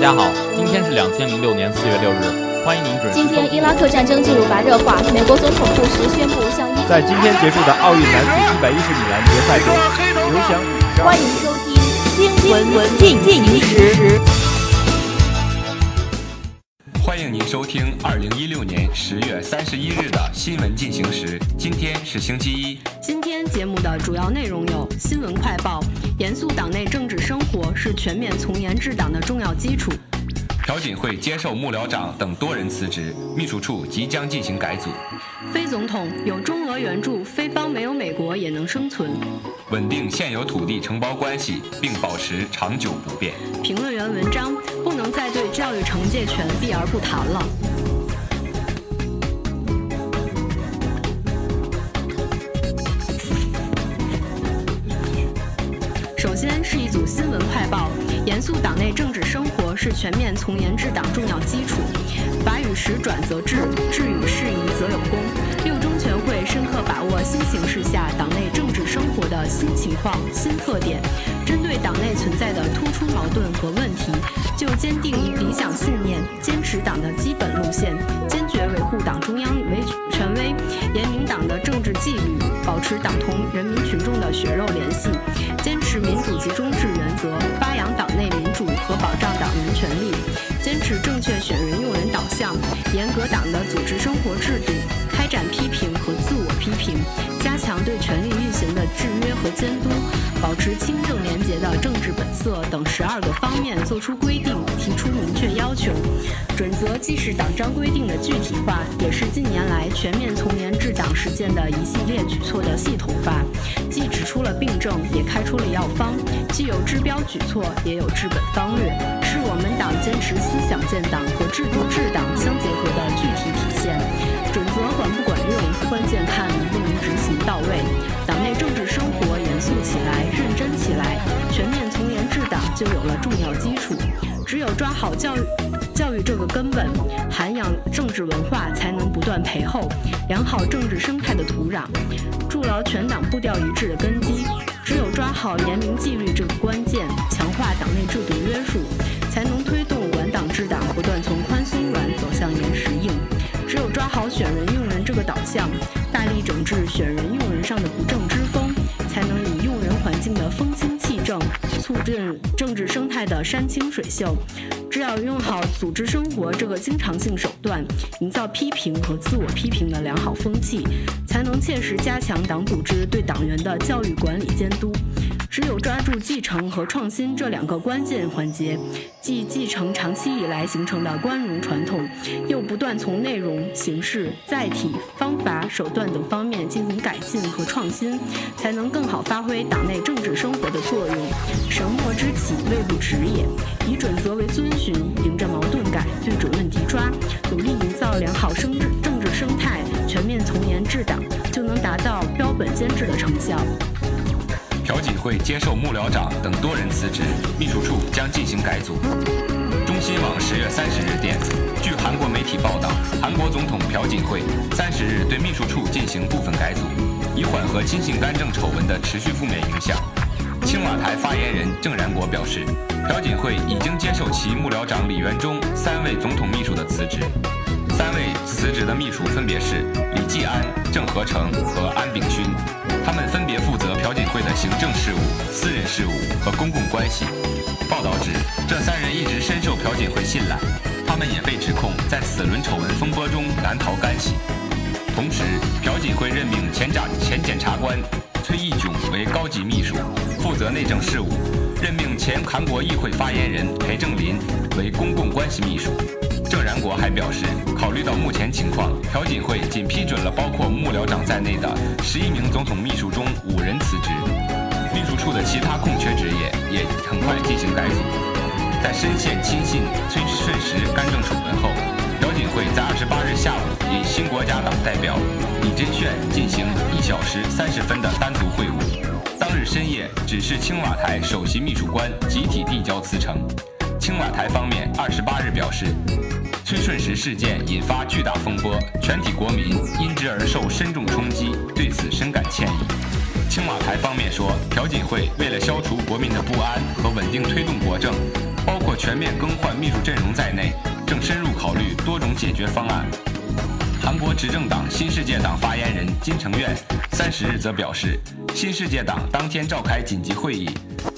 家好，今天是两千零六年四月六日，欢迎您准时。今天伊拉克战争进入白热化，美国总统布什宣布向伊。在今天结束的奥运男子一百一十米栏决赛中，刘翔与欢迎收听新闻进进行时。欢迎您收听二零一六年十月三十一日的新闻进行时。今天是星期一。今天节目的主要内容有：新闻快报，严肃党内政治生活是全面从严治党的重要基础。朴槿惠接受幕僚长等多人辞职，秘书处即将进行改组。非总统有中俄援助，非方没有美国也能生存。稳定现有土地承包关系，并保持长久不变。评论员文章不能再对教育惩戒权避而不谈了。严肃党内政治生活是全面从严治党重要基础。法与时转则治，治与事宜则有功。六中全会深刻把握新形势下党内政治生活的新情况、新特点，针对党内存在的突出矛盾和问题，就坚定理想信念，坚持党的基本路线，坚决维护党中央为权威，严明党的政治纪律，保持党同人民群众的血肉联系，和党的组织生活制度，开展批评和自我批评，加强对权力运行的制约和监督，保持清正廉洁的政治本色等十二个方面作出规定，提出明确要求。准则既是党章规定的具体化，也是近年来全面从严治党实践的一系列举措的系统化。既指出了病症，也开出了药方，既有治标举措，也有治本方略，是我们党坚持思想建党和制度治党相结合的具体体现。准则管不管用，关键看能不能执行到位。党内政治生活严肃起来，认真起来，全面从严治党就有了重要基础。只有抓好教育，教育这个根本，涵养政治文化，才能不断培厚良好政治生态的土壤，筑牢全党步调一致的根基。只有抓好严明纪律这个关键，强化党内制度约束，才能推动管党治党不断从宽松软走向严实硬。只有抓好选人用人这个导向，大力整治选人用人上的不正之风，才能以用人环境的风清气正，促进政治生态的山清水秀。只要用好组织生活这个经常性手段，营造批评和自我批评的良好风气，才能切实加强党组织对党员的教育管理监督。只有抓住继承和创新这两个关键环节，既继承长期以来形成的光荣传统，又不断从内容、形式、载体、方法、手段等方面进行改进和创新，才能更好发挥党内政治生活的作用。绳墨之起，未不迟也。以准则为遵循，迎着矛盾改，对准问题抓，努力营造良好生治政治生态，全面从严治党，就能达到标本兼治的成效。会接受幕僚长等多人辞职，秘书处将进行改组。中新网十月三十日电，据韩国媒体报道，韩国总统朴槿惠三十日对秘书处进行部分改组，以缓和亲信干政丑闻的持续负面影响。青瓦台发言人郑然国表示，朴槿惠已经接受其幕僚长李元忠三位总统秘书的辞职。三位辞职的秘书分别是李继安、郑和成和安炳勋，私人事务和公共关系。报道指，这三人一直深受朴槿惠信赖，他们也被指控在此轮丑闻风波中难逃干系。同时，朴槿惠任命前长前检察官崔义炯为高级秘书，负责内政事务；任命前韩国议会发言人裴正林为公共关系秘书。郑然国还表示，考虑到目前情况，朴槿惠仅批准了包括幕僚长在内的十一名总统秘书中五人辞职，秘书处的其他空缺职业也很快进行改组。在深陷亲信崔顺实干政丑闻后，朴槿惠在二十八日下午与新国家党代表李珍炫进行一小时三十分的单独会晤。当日深夜，指示青瓦台首席秘书官集体递交辞呈。青瓦台方面二十八日表示。崔顺实事件引发巨大风波，全体国民因之而受深重冲击，对此深感歉意。青瓦台方面说，朴槿惠为了消除国民的不安和稳定推动国政，包括全面更换秘书阵容在内，正深入考虑多种解决方案。韩国执政党新世界党发言人金成院三十日则表示，新世界党当天召开紧急会议，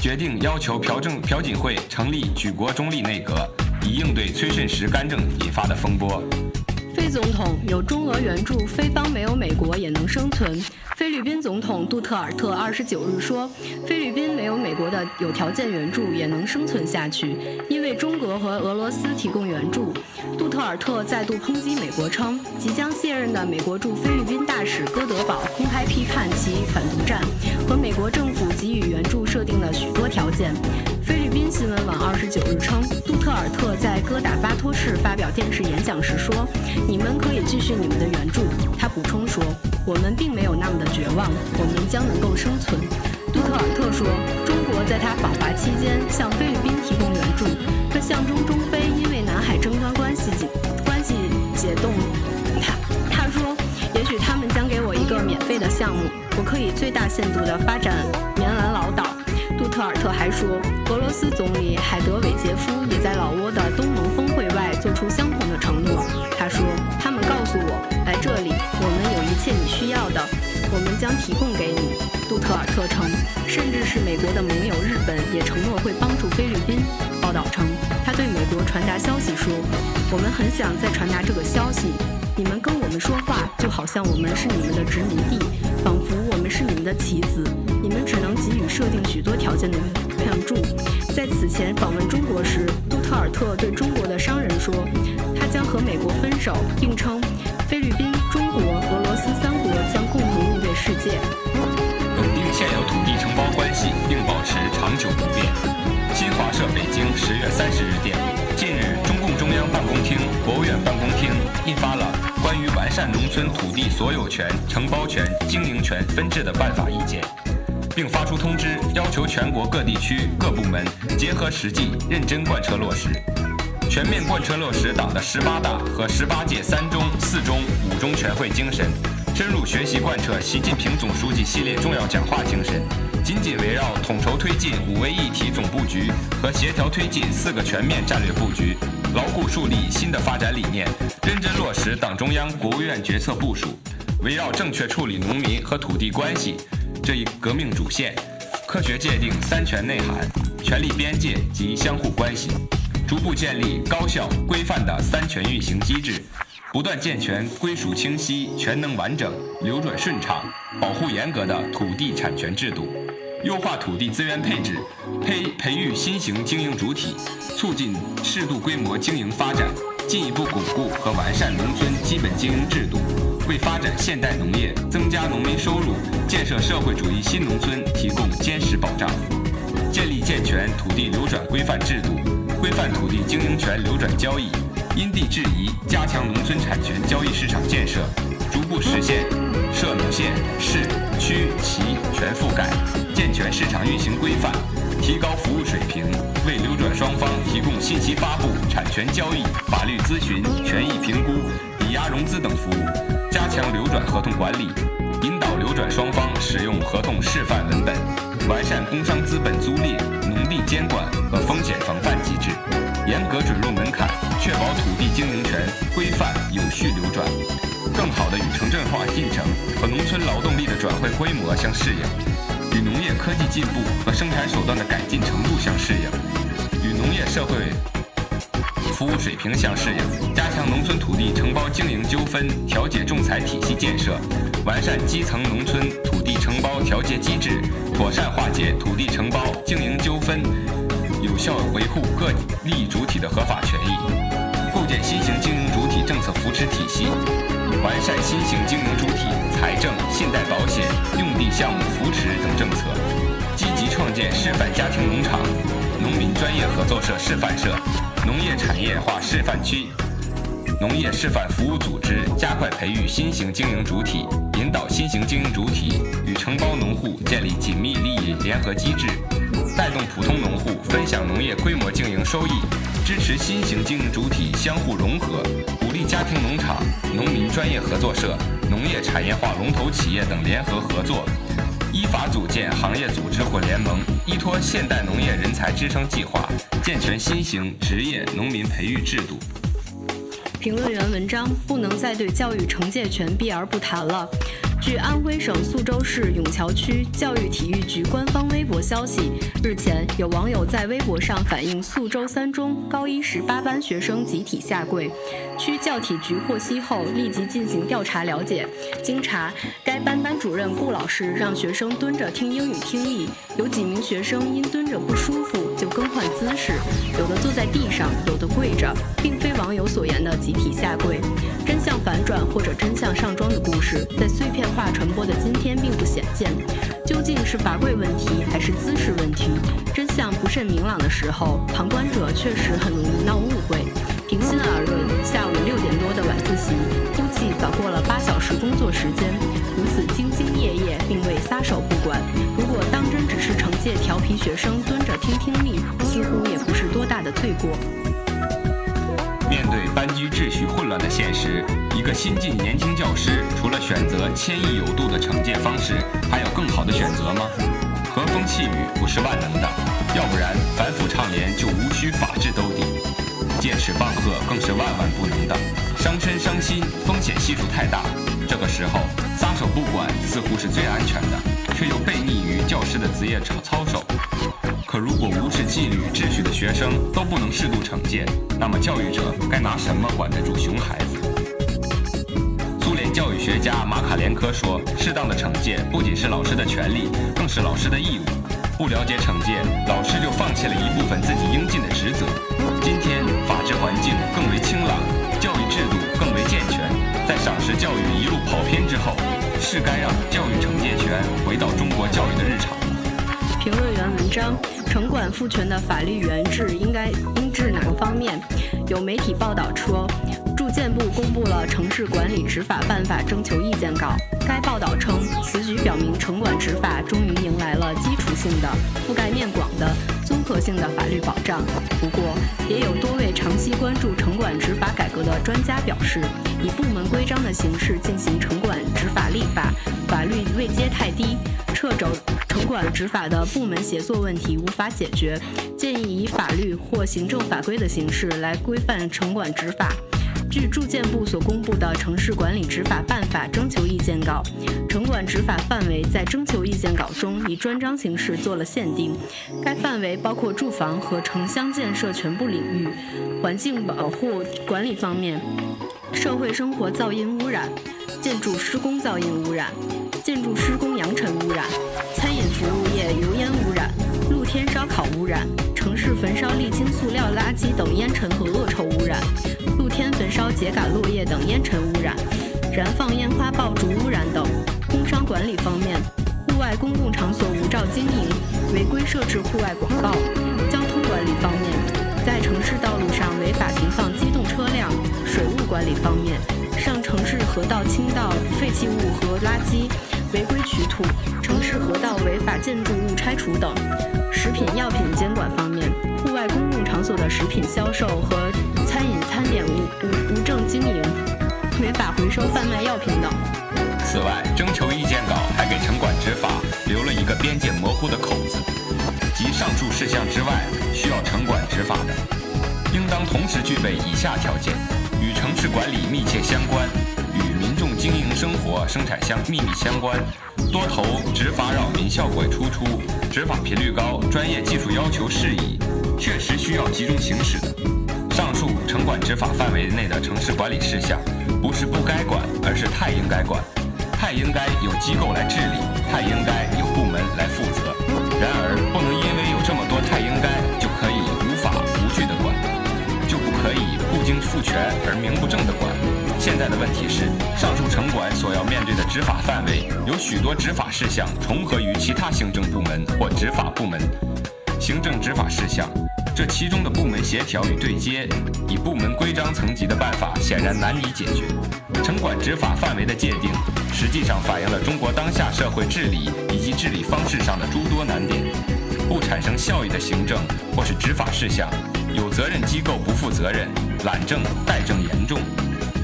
决定要求朴正朴槿惠成立举国中立内阁，以应对崔顺实干政引发的风波。非总统有中俄援助，非方没有美国也能生存。菲律宾总统杜特尔特二十九日说，菲律宾没有美国的有条件援助也能生存下去，因为中国和俄罗斯提供援助。杜特尔特再度抨击美国，称即将卸任的美国驻菲律宾大使戈德堡公开批判其反独战和美国政府给予援助设定的许多条件。菲律宾新闻网二十九日称，杜特尔特在哥打巴托市发表电视演讲时说：“你们可以继续你们的援助。”他补充说：“我们并没有那么的绝望，我们将能够生存。”杜特尔特说：“中国在他访华期间向菲律宾提供援助，这象征中非因为南海争端关系解关系解冻。”他他说：“也许他们将给我一个免费的项目，我可以最大限度地发展棉兰老岛。”杜特尔特还说，俄罗斯总理海德韦杰夫也在老挝的东盟峰会外做出相同的承诺。他说：“他们告诉我，来这里，我们有一切你需要的，我们将提供给你。”杜特尔特称，甚至是美国的盟友日本也承诺会帮助菲律宾。报道称，他对美国传达消息说：“我们很想再传达这个消息。你们跟我们说话，就好像我们是你们的殖民地，仿佛我们是你们的棋子。”你们只能给予设定许多条件的援助。在此前访问中国时，杜特尔特对中国的商人说，他将和美国分手，并称菲律宾、中国、俄罗斯三国将共同面对世界。稳定现有土地承包关系，并保持长久不变。新华社北京十月三十日电，近日，中共中央办公厅、国务院办公厅印发了关于完善农村土地所有权、承包权、经营权分置的办法意见。并发出通知，要求全国各地区各部门结合实际，认真贯彻落实，全面贯彻落实党的十八大和十八届三中、四中、五中全会精神，深入学习贯彻习近平总书记系列重要讲话精神，紧紧围绕统筹推进五位一体总布局和协调推进四个全面战略布局，牢固树立新的发展理念，认真落实党中央、国务院决策部署，围绕正确处理农民和土地关系。这一革命主线，科学界定三权内涵、权力边界及相互关系，逐步建立高效规范的三权运行机制，不断健全归属清晰、权能完整、流转顺畅、保护严格的土地产权制度，优化土地资源配置，培培育新型经营主体，促进适度规模经营发展，进一步巩固和完善农村基本经营制度。为发展现代农业、增加农民收入、建设社会主义新农村提供坚实保障；建立健全土地流转规范制度，规范土地经营权流转交易，因地制宜加强农村产权交易市场建设，逐步实现涉农县、市、区、旗全覆盖，健全市场运行规范，提高服务水平，为流转双方提供信息发布、产权交易、法律咨询、权益评估、抵押融资等服务。加强流转合同管理，引导流转双方使用合同示范文本，完善工商资本租赁、农地监管和风险防范机制，严格准入门槛，确保土地经营权规范有序流转，更好地与城镇化进程和农村劳动力的转会规模相适应，与农业科技进步和生产手段的改进程度相适应，与农业社会。服务水平相适应，加强农村土地承包经营纠纷调解仲裁体系建设，完善基层农村土地承包调节机制，妥善化解土地承包经营纠纷，有效维护各利益主体的合法权益，构建新型经营主体政策扶持体系，完善新型经营主体财政、信贷、保险、用地项目，示范家庭农场、农民专业合作社示范社。农业产业化示范区、农业示范服务组织加快培育新型经营主体，引导新型经营主体与承包农户建立紧密利益联合机制，带动普通农户分享农业规模经营收益，支持新型经营主体相互融合，鼓励家庭农场、农民专业合作社、农业产业化龙头企业等联合合作，依法组建行业组织或联盟，依托现代农业人才支撑计划，健全新型职业农民培育制度。评论员文章不能再对教育惩戒权避而不谈了。据安徽省宿州市永桥区教育体育局官方微博消息，日前有网友在微博上反映宿州三中高一十八班学生集体下跪。区教体局获悉后，立即进行调查了解。经查，该班班主任顾老师让学生蹲着听英语听力，有几名学生因蹲着不舒服就更换姿势，有的坐在地上，有的跪着，并非网友所言的集体下跪。真相反转或者真相上妆的故事，在碎片化传播的今天并不鲜见。究竟是罚跪问题还是姿势问题？真相不甚明朗的时候，旁观者确实很容易闹误会。平心而论，下午六点多的晚自习，估计早过了八小时工作时间。如此兢兢业业，并未撒手不管。如果当真只是惩戒调皮学生蹲着听听力，似乎也不是多大的罪过。面对班级秩序混乱的现实，一个新晋年轻教师除了选择谦抑有度的惩戒方式，还有更好的选择吗？和风细雨不是万能的，要不然反腐倡廉就无需法治兜底。戒尺棒喝更是万万不能的，伤身伤心，风险系数太大。这个时候撒手不管似乎是最安全的，却又背逆于教师的职业操操守。纪律秩序的学生都不能适度惩戒，那么教育者该拿什么管得住熊孩子？苏联教育学家马卡连科说：“适当的惩戒不仅是老师的权利，更是老师的义务。不了解惩戒，老师就放弃了一部分自己应尽的职责。”今天法治环境更为清朗，教育制度更为健全，在赏识教育一路跑偏之后，是该让教育惩戒权回到中国教。章：城管赋权的法律原制应该应治哪个方面？有媒体报道说。住建部公布了城市管理执法办法征求意见稿。该报道称，此举表明城管执法终于迎来了基础性的、覆盖面广的、综合性的法律保障。不过，也有多位长期关注城管执法改革的专家表示，以部门规章的形式进行城管执法立法，法律位阶太低，掣肘城管执法的部门协作问题无法解决，建议以法律或行政法规的形式来规范城管执法。据住建部所公布的《城市管理执法办法》征求意见稿，城管执法范围在征求意见稿中以专章形式做了限定。该范围包括住房和城乡建设全部领域，环境保护管理方面，社会生活噪音污染，建筑施工噪音污染，施工扬尘污染，餐饮服务业油烟污染，露天烧烤污染，城市焚烧沥青、塑料垃圾等烟尘和恶臭污染。露天焚烧秸秆落叶等烟尘污染，燃放烟花爆竹污染等。工商管理方面，户外公共场所无照经营，违规设置户外广告。交通管理方面，在城市道路上违法停放机动车辆。水务管理方面，上城市河道倾倒废弃物和垃圾，违规取土，城市河道违法建筑物拆除等。食品药品监管方面，户外公共场所的食品销售和餐饮餐点无无无证经营，违法回收贩卖药品等。此外，征求意见稿还给城管执法留了一个边界模糊的口子，即上述事项之外需要城管执法的，应当同时具备以下条件：与城市管理密切相关，经营生活生产相密密相关，多头执法扰民效果突出，执法频率高，专业技术要求适宜，确实需要集中行使的。上述城管执法范围内的城市管理事项，不是不该管，而是太应该管，太应该有机构来治理，太应该有部门来负责。然而，不能因为有这么多太应该，就可以无法无据的管，就不可以不经赋权而名不正的管。现在的问题是，上述城管所要面对的执法范围，有许多执法事项重合于其他行政部门或执法部门。行政执法事项，这其中的部门协调与对接，以部门规章层级的办法显然难以解决。城管执法范围的界定，实际上反映了中国当下社会治理以及治理方式上的诸多难点。不产生效益的行政或是执法事项，有责任机构不负责任，懒政怠政严重。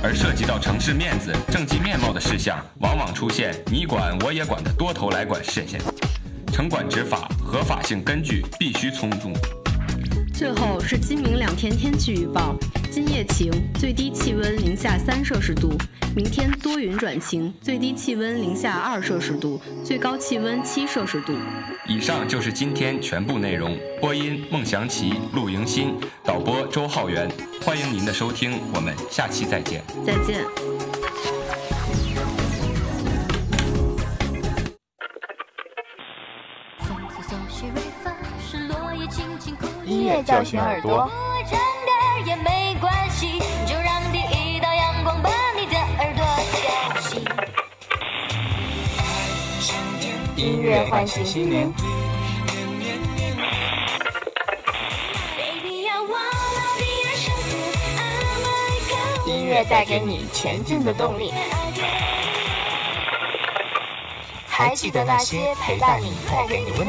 而涉及到城市面子、政绩面貌的事项，往往出现你管我也管的多头来管现象。城管执法合法性根据必须充足。最后是今明两天天气预报：今夜晴，最低气温零下三摄氏度；明天多云转晴，最低气温零下二摄氏度，最高气温七摄氏度。以上就是今天全部内容。播音：孟祥奇、陆迎新，导播：周浩源。欢迎您的收听，我们下期再见。再见。音乐叫醒耳朵。音乐唤醒心灵。音乐带给你前进的动力。还记得那些陪伴你、带给你温。